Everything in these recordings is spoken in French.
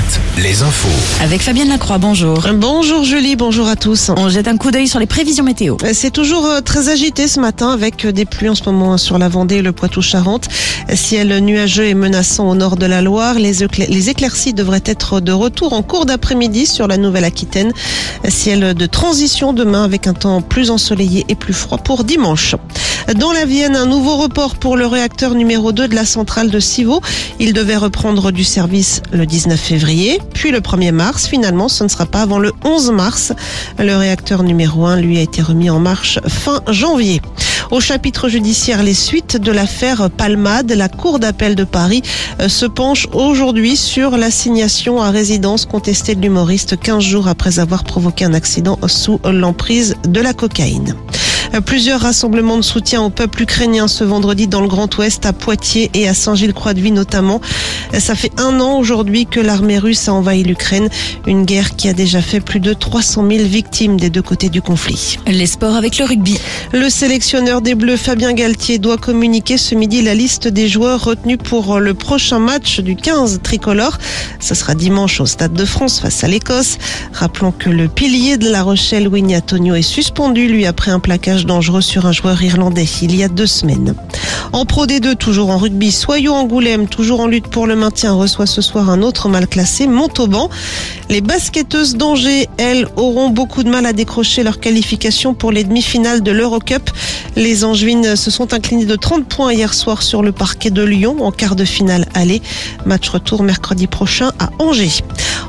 Alouette, les infos. Avec Fabienne Lacroix, bonjour. Bonjour Julie, bonjour à tous. On jette un coup d'œil sur les prévisions météo. C'est toujours euh, très agité ce matin avec euh, des pluies en ce moment sur la Vendée et le Poitou-Charentes. Ciel nuageux et menaçant au nord de la Loire. Les éclaircies devraient être de retour en cours d'après-midi sur la Nouvelle-Aquitaine. Ciel de transition demain avec un temps plus ensoleillé et plus froid pour dimanche. Dans la Vienne, un nouveau report pour le réacteur numéro 2 de la centrale de Civaux. Il devait reprendre du service le 19 février, puis le 1er mars. Finalement, ce ne sera pas avant le 11 mars. Le réacteur numéro 1, lui, a été remis en marche fin janvier. Au chapitre judiciaire, les suites de l'affaire Palmade, la Cour d'appel de Paris euh, se penche aujourd'hui sur l'assignation à résidence contestée de l'humoriste 15 jours après avoir provoqué un accident sous l'emprise de la cocaïne. Plusieurs rassemblements de soutien au peuple ukrainien ce vendredi dans le Grand Ouest, à Poitiers et à Saint-Gilles-Croix-de-Vie notamment. Ça fait un an aujourd'hui que l'armée russe a envahi l'Ukraine, une guerre qui a déjà fait plus de 300 000 victimes des deux côtés du conflit. Les sports avec le rugby. Le sélectionneur des Bleus, Fabien Galtier, doit communiquer ce midi la liste des joueurs retenus pour le prochain match du 15 tricolore. Ce sera dimanche au Stade de France face à l'Écosse. Rappelons que le pilier de La Rochelle, Winnie Antonio, est suspendu, lui, après un plaquage dangereux sur un joueur irlandais il y a deux semaines. En Pro D2, toujours en rugby, Soyons Angoulême, toujours en lutte pour le maintien, reçoit ce soir un autre mal classé, Montauban. Les basketteuses d'Angers, elles, auront beaucoup de mal à décrocher leur qualification pour les demi-finales de l'Eurocup. Les Angevines se sont inclinées de 30 points hier soir sur le parquet de Lyon en quart de finale aller. Match retour mercredi prochain à Angers.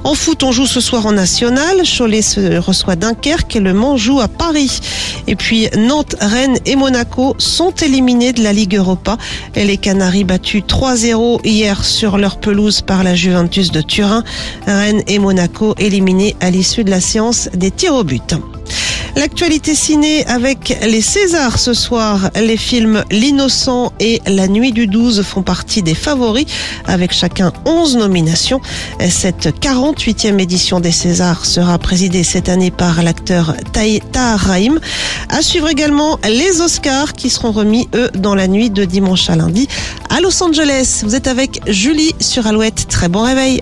En foot, on joue ce soir en national. Cholet se reçoit Dunkerque et Le Mans joue à Paris. Et puis Nantes, Rennes et Monaco sont éliminés de la Ligue Europa. Et les Canaries battus 3-0 hier sur leur pelouse par la Juventus de Turin. Rennes et Monaco éliminés à l'issue de la séance des tirs au but. L'actualité ciné avec les Césars ce soir. Les films L'innocent et La nuit du 12 font partie des favoris avec chacun 11 nominations. Cette 48e édition des Césars sera présidée cette année par l'acteur Tahar Rahim. À suivre également les Oscars qui seront remis eux dans la nuit de dimanche à lundi à Los Angeles. Vous êtes avec Julie sur Alouette. Très bon réveil.